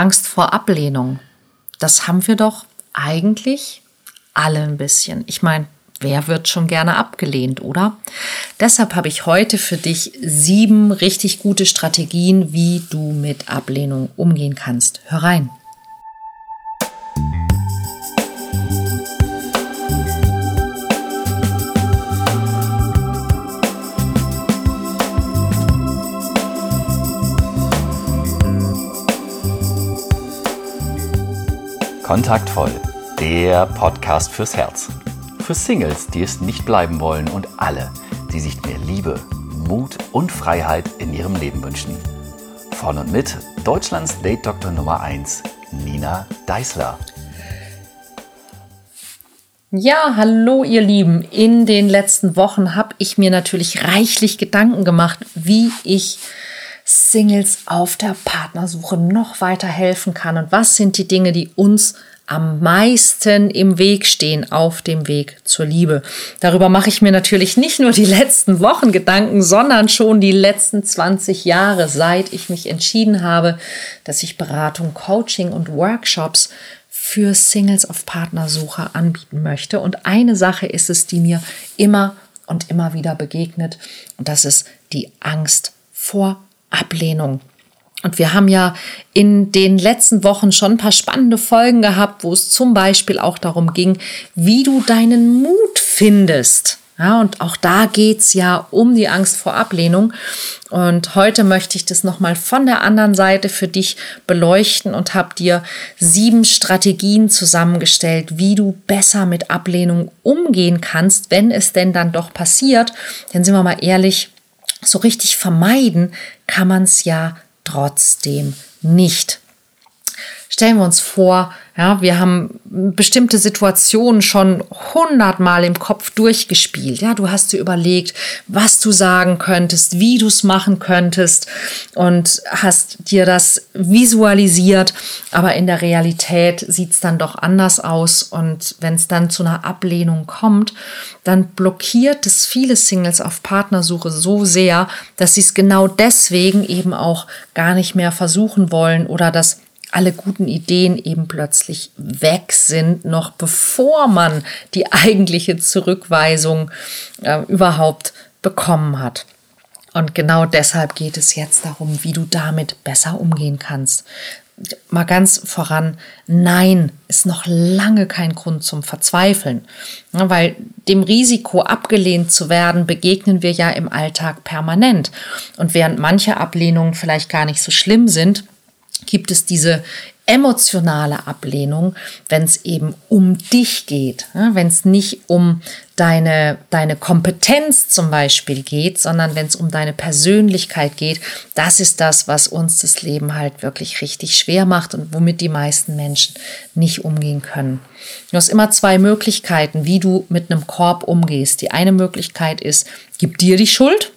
Angst vor Ablehnung. Das haben wir doch eigentlich alle ein bisschen. Ich meine, wer wird schon gerne abgelehnt, oder? Deshalb habe ich heute für dich sieben richtig gute Strategien, wie du mit Ablehnung umgehen kannst. Hör rein. Kontaktvoll, der Podcast fürs Herz. Für Singles, die es nicht bleiben wollen und alle, die sich mehr Liebe, Mut und Freiheit in ihrem Leben wünschen. Von und mit Deutschlands Date-Doktor Nummer 1, Nina Deißler. Ja, hallo ihr Lieben. In den letzten Wochen habe ich mir natürlich reichlich Gedanken gemacht, wie ich Singles auf der Partnersuche noch weiter helfen kann und was sind die Dinge, die uns am meisten im Weg stehen auf dem Weg zur Liebe. Darüber mache ich mir natürlich nicht nur die letzten Wochen Gedanken, sondern schon die letzten 20 Jahre, seit ich mich entschieden habe, dass ich Beratung, Coaching und Workshops für Singles auf Partnersuche anbieten möchte. Und eine Sache ist es, die mir immer und immer wieder begegnet, und das ist die Angst vor Ablehnung. Und wir haben ja in den letzten Wochen schon ein paar spannende Folgen gehabt, wo es zum Beispiel auch darum ging, wie du deinen Mut findest. Ja, und auch da geht's ja um die Angst vor Ablehnung. Und heute möchte ich das nochmal von der anderen Seite für dich beleuchten und habe dir sieben Strategien zusammengestellt, wie du besser mit Ablehnung umgehen kannst, wenn es denn dann doch passiert. Denn sind wir mal ehrlich, so richtig vermeiden kann man es ja trotzdem nicht. Stellen wir uns vor, ja, wir haben bestimmte Situationen schon hundertmal im Kopf durchgespielt. Ja, du hast dir überlegt, was du sagen könntest, wie du es machen könntest und hast dir das visualisiert. Aber in der Realität sieht es dann doch anders aus. Und wenn es dann zu einer Ablehnung kommt, dann blockiert es viele Singles auf Partnersuche so sehr, dass sie es genau deswegen eben auch gar nicht mehr versuchen wollen oder das alle guten Ideen eben plötzlich weg sind, noch bevor man die eigentliche Zurückweisung äh, überhaupt bekommen hat. Und genau deshalb geht es jetzt darum, wie du damit besser umgehen kannst. Mal ganz voran, nein ist noch lange kein Grund zum Verzweifeln, weil dem Risiko abgelehnt zu werden, begegnen wir ja im Alltag permanent. Und während manche Ablehnungen vielleicht gar nicht so schlimm sind, gibt es diese emotionale Ablehnung, wenn es eben um dich geht, wenn es nicht um deine, deine Kompetenz zum Beispiel geht, sondern wenn es um deine Persönlichkeit geht, das ist das, was uns das Leben halt wirklich richtig schwer macht und womit die meisten Menschen nicht umgehen können. Du hast immer zwei Möglichkeiten, wie du mit einem Korb umgehst. Die eine Möglichkeit ist, gib dir die Schuld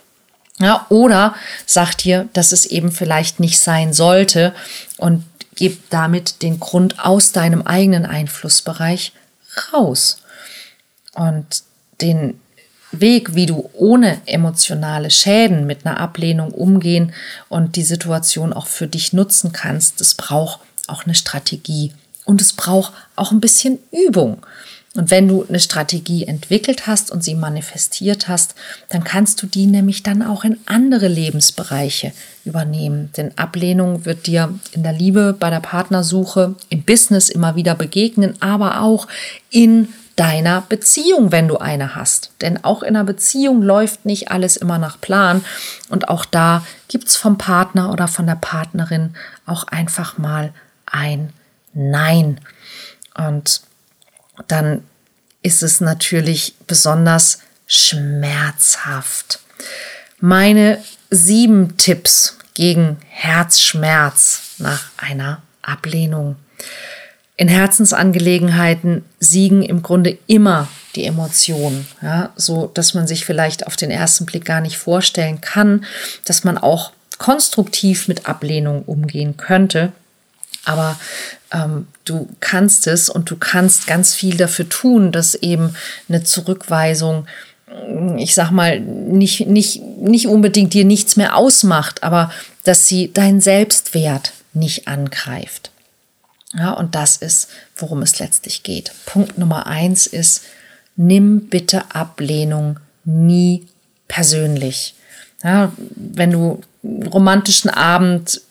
ja, oder sagt dir, dass es eben vielleicht nicht sein sollte und gib damit den Grund aus deinem eigenen Einflussbereich raus. Und den Weg, wie du ohne emotionale Schäden mit einer Ablehnung umgehen und die Situation auch für dich nutzen kannst, das braucht auch eine Strategie und es braucht auch ein bisschen Übung. Und wenn du eine Strategie entwickelt hast und sie manifestiert hast, dann kannst du die nämlich dann auch in andere Lebensbereiche übernehmen. Denn Ablehnung wird dir in der Liebe, bei der Partnersuche, im Business immer wieder begegnen, aber auch in deiner Beziehung, wenn du eine hast. Denn auch in einer Beziehung läuft nicht alles immer nach Plan. Und auch da gibt es vom Partner oder von der Partnerin auch einfach mal ein Nein. Und dann ist es natürlich besonders schmerzhaft. Meine sieben Tipps gegen Herzschmerz nach einer Ablehnung. In Herzensangelegenheiten siegen im Grunde immer die Emotionen, ja, so dass man sich vielleicht auf den ersten Blick gar nicht vorstellen kann, dass man auch konstruktiv mit Ablehnung umgehen könnte. Aber ähm, du kannst es und du kannst ganz viel dafür tun, dass eben eine Zurückweisung, ich sag mal, nicht, nicht, nicht unbedingt dir nichts mehr ausmacht, aber dass sie deinen Selbstwert nicht angreift. Ja, und das ist, worum es letztlich geht. Punkt Nummer eins ist, nimm bitte Ablehnung nie persönlich. Ja, wenn du einen romantischen Abend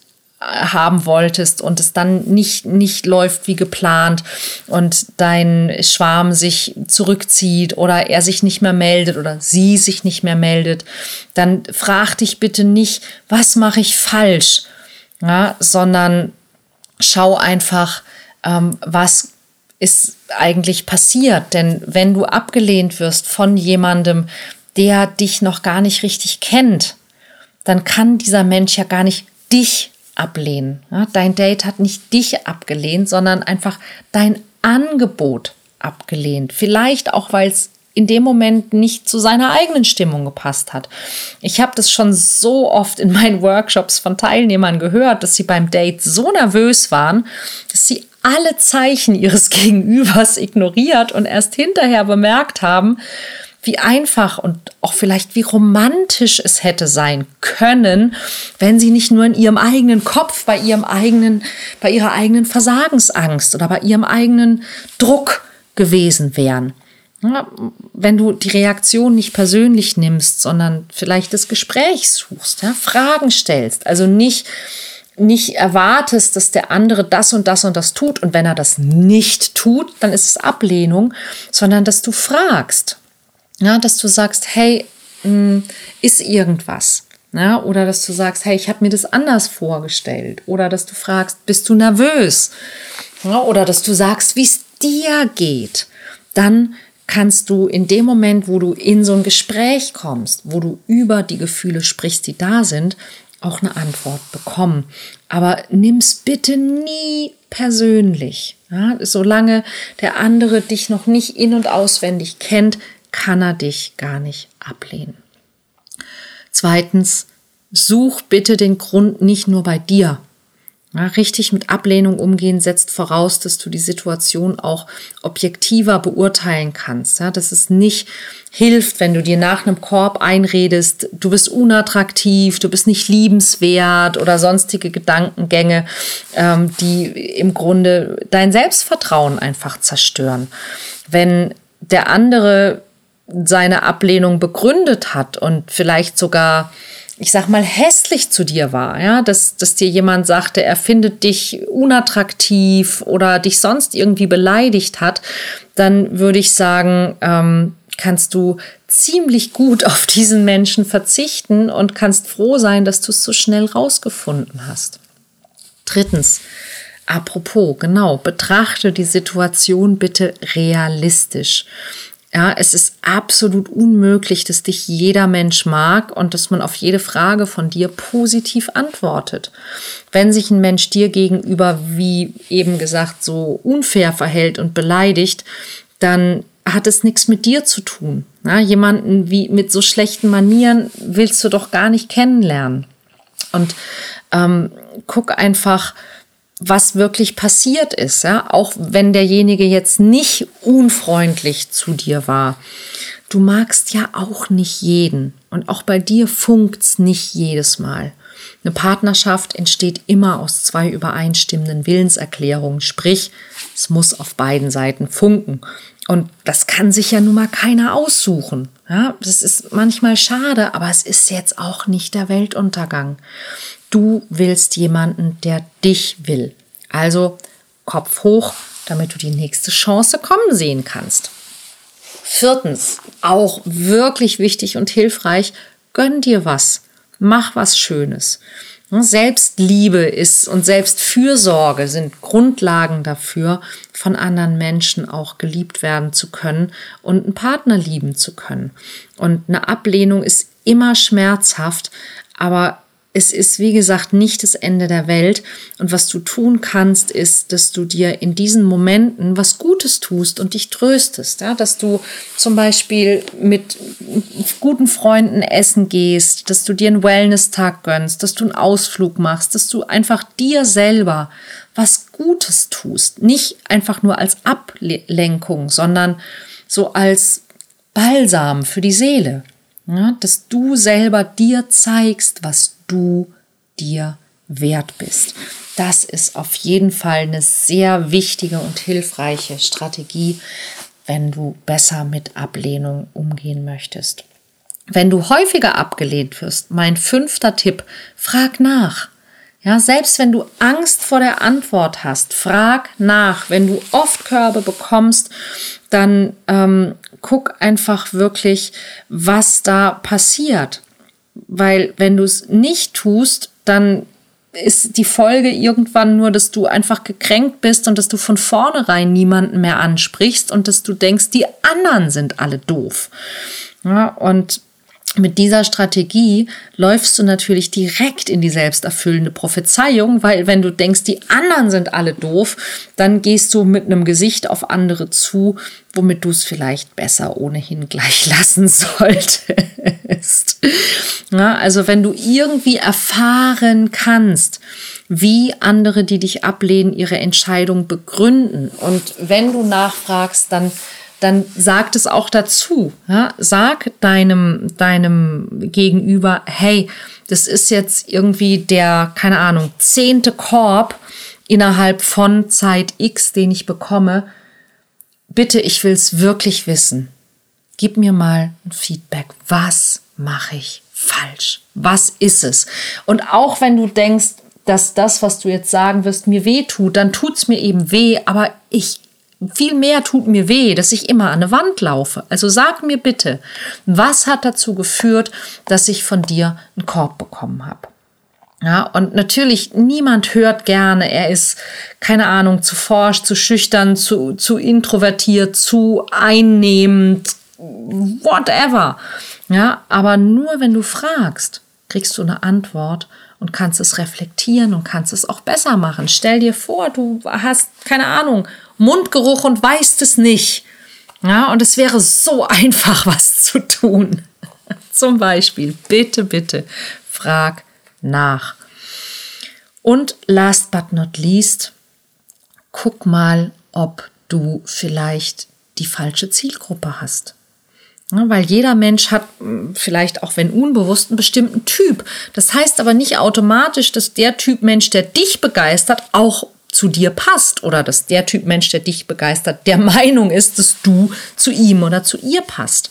haben wolltest und es dann nicht, nicht läuft wie geplant und dein Schwarm sich zurückzieht oder er sich nicht mehr meldet oder sie sich nicht mehr meldet, dann frag dich bitte nicht, was mache ich falsch, ja, sondern schau einfach, ähm, was ist eigentlich passiert. Denn wenn du abgelehnt wirst von jemandem, der dich noch gar nicht richtig kennt, dann kann dieser Mensch ja gar nicht dich ablehnen. Ja, dein Date hat nicht dich abgelehnt, sondern einfach dein Angebot abgelehnt. Vielleicht auch, weil es in dem Moment nicht zu seiner eigenen Stimmung gepasst hat. Ich habe das schon so oft in meinen Workshops von Teilnehmern gehört, dass sie beim Date so nervös waren, dass sie alle Zeichen ihres Gegenübers ignoriert und erst hinterher bemerkt haben, wie einfach und auch vielleicht wie romantisch es hätte sein können, wenn sie nicht nur in ihrem eigenen Kopf, bei ihrem eigenen, bei ihrer eigenen Versagensangst oder bei ihrem eigenen Druck gewesen wären. Wenn du die Reaktion nicht persönlich nimmst, sondern vielleicht das Gespräch suchst, ja, Fragen stellst, also nicht, nicht erwartest, dass der andere das und das und das tut. Und wenn er das nicht tut, dann ist es Ablehnung, sondern dass du fragst, ja, dass du sagst, hey, hm, ist irgendwas? Ja, oder dass du sagst, hey, ich habe mir das anders vorgestellt. Oder dass du fragst, bist du nervös? Ja, oder dass du sagst, wie es dir geht. Dann kannst du in dem Moment, wo du in so ein Gespräch kommst, wo du über die Gefühle sprichst, die da sind, auch eine Antwort bekommen. Aber nimm's bitte nie persönlich. Ja, solange der andere dich noch nicht in- und auswendig kennt, kann er dich gar nicht ablehnen. Zweitens, such bitte den Grund nicht nur bei dir. Ja, richtig mit Ablehnung umgehen setzt voraus, dass du die Situation auch objektiver beurteilen kannst. Ja, dass es nicht hilft, wenn du dir nach einem Korb einredest, du bist unattraktiv, du bist nicht liebenswert oder sonstige Gedankengänge, ähm, die im Grunde dein Selbstvertrauen einfach zerstören. Wenn der andere seine Ablehnung begründet hat und vielleicht sogar ich sag mal, hässlich zu dir war, ja, dass, dass dir jemand sagte, er findet dich unattraktiv oder dich sonst irgendwie beleidigt hat, dann würde ich sagen, ähm, kannst du ziemlich gut auf diesen Menschen verzichten und kannst froh sein, dass du es so schnell rausgefunden hast. Drittens, apropos, genau, betrachte die Situation bitte realistisch. Ja, es ist absolut unmöglich, dass dich jeder Mensch mag und dass man auf jede Frage von dir positiv antwortet. Wenn sich ein Mensch dir gegenüber, wie eben gesagt, so unfair verhält und beleidigt, dann hat es nichts mit dir zu tun. Ja, jemanden wie mit so schlechten Manieren willst du doch gar nicht kennenlernen. Und ähm, guck einfach, was wirklich passiert ist, ja, auch wenn derjenige jetzt nicht unfreundlich zu dir war. Du magst ja auch nicht jeden und auch bei dir funkt's nicht jedes Mal. Eine Partnerschaft entsteht immer aus zwei übereinstimmenden Willenserklärungen, sprich, es muss auf beiden Seiten funken. Und das kann sich ja nun mal keiner aussuchen. Ja, das ist manchmal schade, aber es ist jetzt auch nicht der Weltuntergang. Du willst jemanden, der dich will. Also Kopf hoch, damit du die nächste Chance kommen sehen kannst. Viertens, auch wirklich wichtig und hilfreich, gönn dir was. Mach was Schönes. Selbstliebe ist und Selbstfürsorge sind Grundlagen dafür, von anderen Menschen auch geliebt werden zu können und einen Partner lieben zu können. Und eine Ablehnung ist immer schmerzhaft, aber es ist, wie gesagt, nicht das Ende der Welt. Und was du tun kannst, ist, dass du dir in diesen Momenten was Gutes tust und dich tröstest. Ja? Dass du zum Beispiel mit guten Freunden essen gehst, dass du dir einen Wellness-Tag gönnst, dass du einen Ausflug machst, dass du einfach dir selber was Gutes tust. Nicht einfach nur als Ablenkung, sondern so als Balsam für die Seele. Ja, dass du selber dir zeigst, was du dir wert bist. Das ist auf jeden Fall eine sehr wichtige und hilfreiche Strategie, wenn du besser mit Ablehnung umgehen möchtest. Wenn du häufiger abgelehnt wirst, mein fünfter Tipp, frag nach. Ja, selbst wenn du Angst vor der Antwort hast, frag nach. Wenn du oft Körbe bekommst, dann ähm, guck einfach wirklich, was da passiert. Weil wenn du es nicht tust, dann ist die Folge irgendwann nur, dass du einfach gekränkt bist und dass du von vornherein niemanden mehr ansprichst und dass du denkst, die anderen sind alle doof. Ja, und mit dieser Strategie läufst du natürlich direkt in die selbsterfüllende Prophezeiung, weil wenn du denkst, die anderen sind alle doof, dann gehst du mit einem Gesicht auf andere zu, womit du es vielleicht besser ohnehin gleich lassen solltest. Ja, also wenn du irgendwie erfahren kannst, wie andere, die dich ablehnen, ihre Entscheidung begründen und wenn du nachfragst, dann dann sag es auch dazu. Ja? Sag deinem, deinem Gegenüber, hey, das ist jetzt irgendwie der, keine Ahnung, zehnte Korb innerhalb von Zeit X, den ich bekomme. Bitte, ich will es wirklich wissen. Gib mir mal ein Feedback. Was mache ich falsch? Was ist es? Und auch wenn du denkst, dass das, was du jetzt sagen wirst, mir weh tut, dann tut es mir eben weh, aber ich viel mehr tut mir weh, dass ich immer an eine Wand laufe. Also sag mir bitte, was hat dazu geführt, dass ich von dir einen Korb bekommen habe? Ja, und natürlich, niemand hört gerne. Er ist, keine Ahnung, zu forsch, zu schüchtern, zu, zu introvertiert, zu einnehmend, whatever. Ja, aber nur wenn du fragst, kriegst du eine Antwort und kannst es reflektieren und kannst es auch besser machen. Stell dir vor, du hast, keine Ahnung, Mundgeruch und weißt es nicht. Ja, und es wäre so einfach, was zu tun. Zum Beispiel, bitte, bitte, frag nach. Und last but not least, guck mal, ob du vielleicht die falsche Zielgruppe hast. Ja, weil jeder Mensch hat hm, vielleicht auch wenn unbewusst einen bestimmten Typ. Das heißt aber nicht automatisch, dass der Typ Mensch, der dich begeistert, auch zu dir passt oder dass der Typ Mensch, der dich begeistert, der Meinung ist, dass du zu ihm oder zu ihr passt.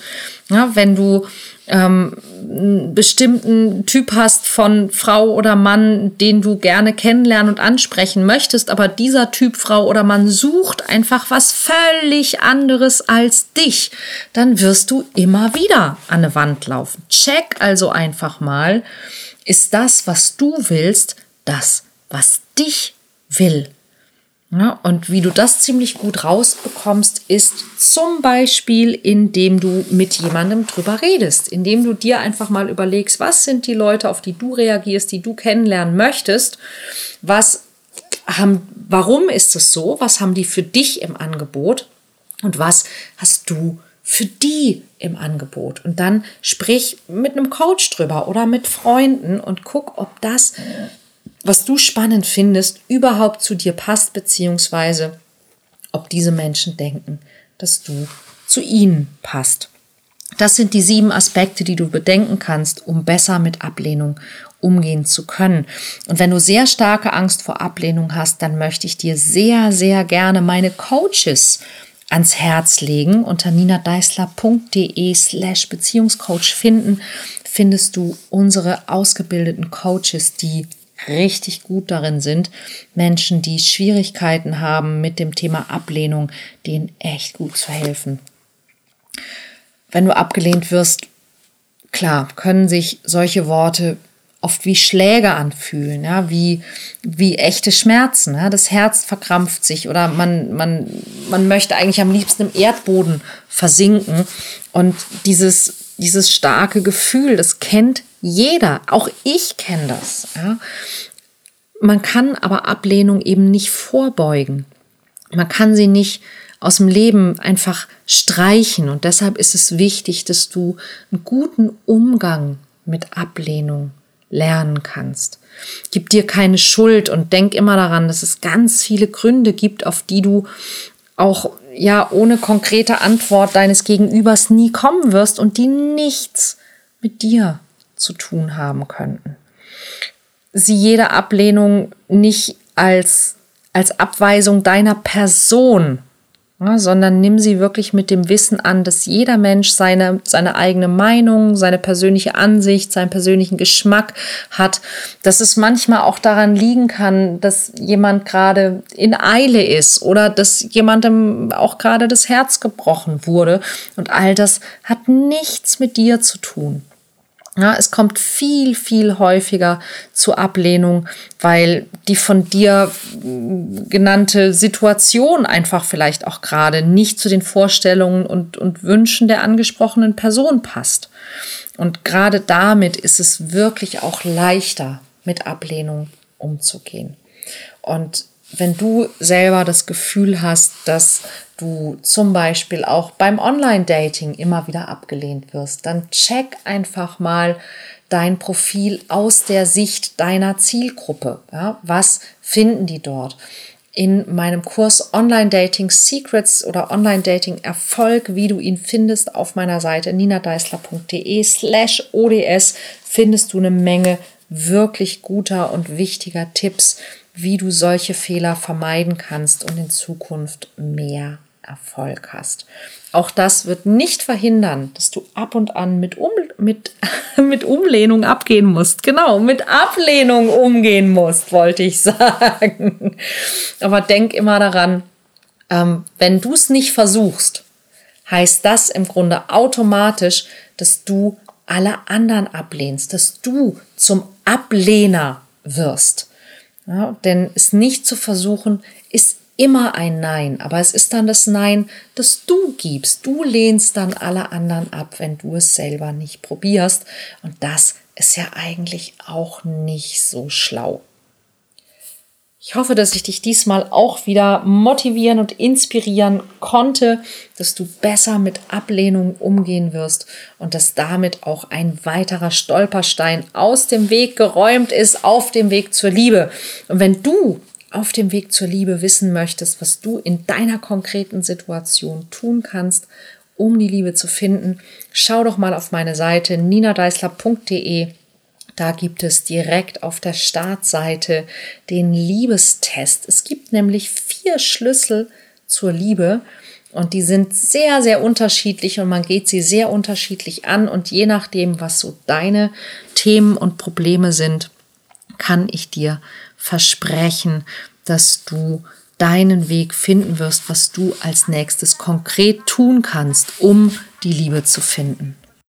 Ja, wenn du ähm, einen bestimmten Typ hast von Frau oder Mann, den du gerne kennenlernen und ansprechen möchtest, aber dieser Typ Frau oder Mann sucht einfach was völlig anderes als dich, dann wirst du immer wieder an eine Wand laufen. Check also einfach mal, ist das, was du willst, das, was dich will. Ja, und wie du das ziemlich gut rausbekommst, ist zum Beispiel, indem du mit jemandem drüber redest, indem du dir einfach mal überlegst, was sind die Leute, auf die du reagierst, die du kennenlernen möchtest, was haben, warum ist es so, was haben die für dich im Angebot und was hast du für die im Angebot. Und dann sprich mit einem Coach drüber oder mit Freunden und guck, ob das was du spannend findest, überhaupt zu dir passt, beziehungsweise ob diese Menschen denken, dass du zu ihnen passt. Das sind die sieben Aspekte, die du bedenken kannst, um besser mit Ablehnung umgehen zu können. Und wenn du sehr starke Angst vor Ablehnung hast, dann möchte ich dir sehr, sehr gerne meine Coaches ans Herz legen. Unter ninadeisler.de slash Beziehungscoach finden, findest du unsere ausgebildeten Coaches, die richtig gut darin sind, Menschen, die Schwierigkeiten haben mit dem Thema Ablehnung, denen echt gut zu helfen. Wenn du abgelehnt wirst, klar, können sich solche Worte oft wie Schläge anfühlen, ja, wie, wie echte Schmerzen. Ja. Das Herz verkrampft sich oder man, man, man möchte eigentlich am liebsten im Erdboden versinken. Und dieses, dieses starke Gefühl, das kennt jeder, auch ich kenne das. Ja. Man kann aber Ablehnung eben nicht vorbeugen. Man kann sie nicht aus dem Leben einfach streichen. Und deshalb ist es wichtig, dass du einen guten Umgang mit Ablehnung lernen kannst. Gib dir keine Schuld und denk immer daran, dass es ganz viele Gründe gibt, auf die du auch ja ohne konkrete Antwort deines Gegenübers nie kommen wirst und die nichts mit dir zu tun haben könnten. sieh jede Ablehnung nicht als, als Abweisung deiner Person ja, sondern nimm sie wirklich mit dem Wissen an, dass jeder Mensch seine, seine eigene Meinung, seine persönliche Ansicht, seinen persönlichen Geschmack hat, dass es manchmal auch daran liegen kann, dass jemand gerade in Eile ist oder dass jemandem auch gerade das Herz gebrochen wurde. Und all das hat nichts mit dir zu tun. Ja, es kommt viel, viel häufiger zu Ablehnung, weil die von dir genannte Situation einfach vielleicht auch gerade nicht zu den Vorstellungen und, und Wünschen der angesprochenen Person passt. Und gerade damit ist es wirklich auch leichter, mit Ablehnung umzugehen. Und wenn du selber das Gefühl hast, dass du zum Beispiel auch beim Online-Dating immer wieder abgelehnt wirst, dann check einfach mal dein Profil aus der Sicht deiner Zielgruppe. Ja, was finden die dort? In meinem Kurs Online Dating Secrets oder Online Dating Erfolg, wie du ihn findest, auf meiner Seite ninadeisler.de slash ODS findest du eine Menge wirklich guter und wichtiger Tipps, wie du solche Fehler vermeiden kannst und in Zukunft mehr Erfolg hast. Auch das wird nicht verhindern, dass du ab und an mit, um, mit, mit Umlehnung abgehen musst. Genau, mit Ablehnung umgehen musst, wollte ich sagen. Aber denk immer daran, ähm, wenn du es nicht versuchst, heißt das im Grunde automatisch, dass du alle anderen ablehnst, dass du zum Ablehner wirst. Ja, denn es nicht zu versuchen, ist immer ein Nein, aber es ist dann das Nein, das du gibst. Du lehnst dann alle anderen ab, wenn du es selber nicht probierst. Und das ist ja eigentlich auch nicht so schlau. Ich hoffe, dass ich dich diesmal auch wieder motivieren und inspirieren konnte, dass du besser mit Ablehnung umgehen wirst und dass damit auch ein weiterer Stolperstein aus dem Weg geräumt ist auf dem Weg zur Liebe. Und wenn du auf dem Weg zur Liebe wissen möchtest, was du in deiner konkreten Situation tun kannst, um die Liebe zu finden, schau doch mal auf meine Seite ninadeisler.de da gibt es direkt auf der Startseite den Liebestest. Es gibt nämlich vier Schlüssel zur Liebe und die sind sehr, sehr unterschiedlich und man geht sie sehr unterschiedlich an und je nachdem, was so deine Themen und Probleme sind, kann ich dir versprechen, dass du deinen Weg finden wirst, was du als nächstes konkret tun kannst, um die Liebe zu finden.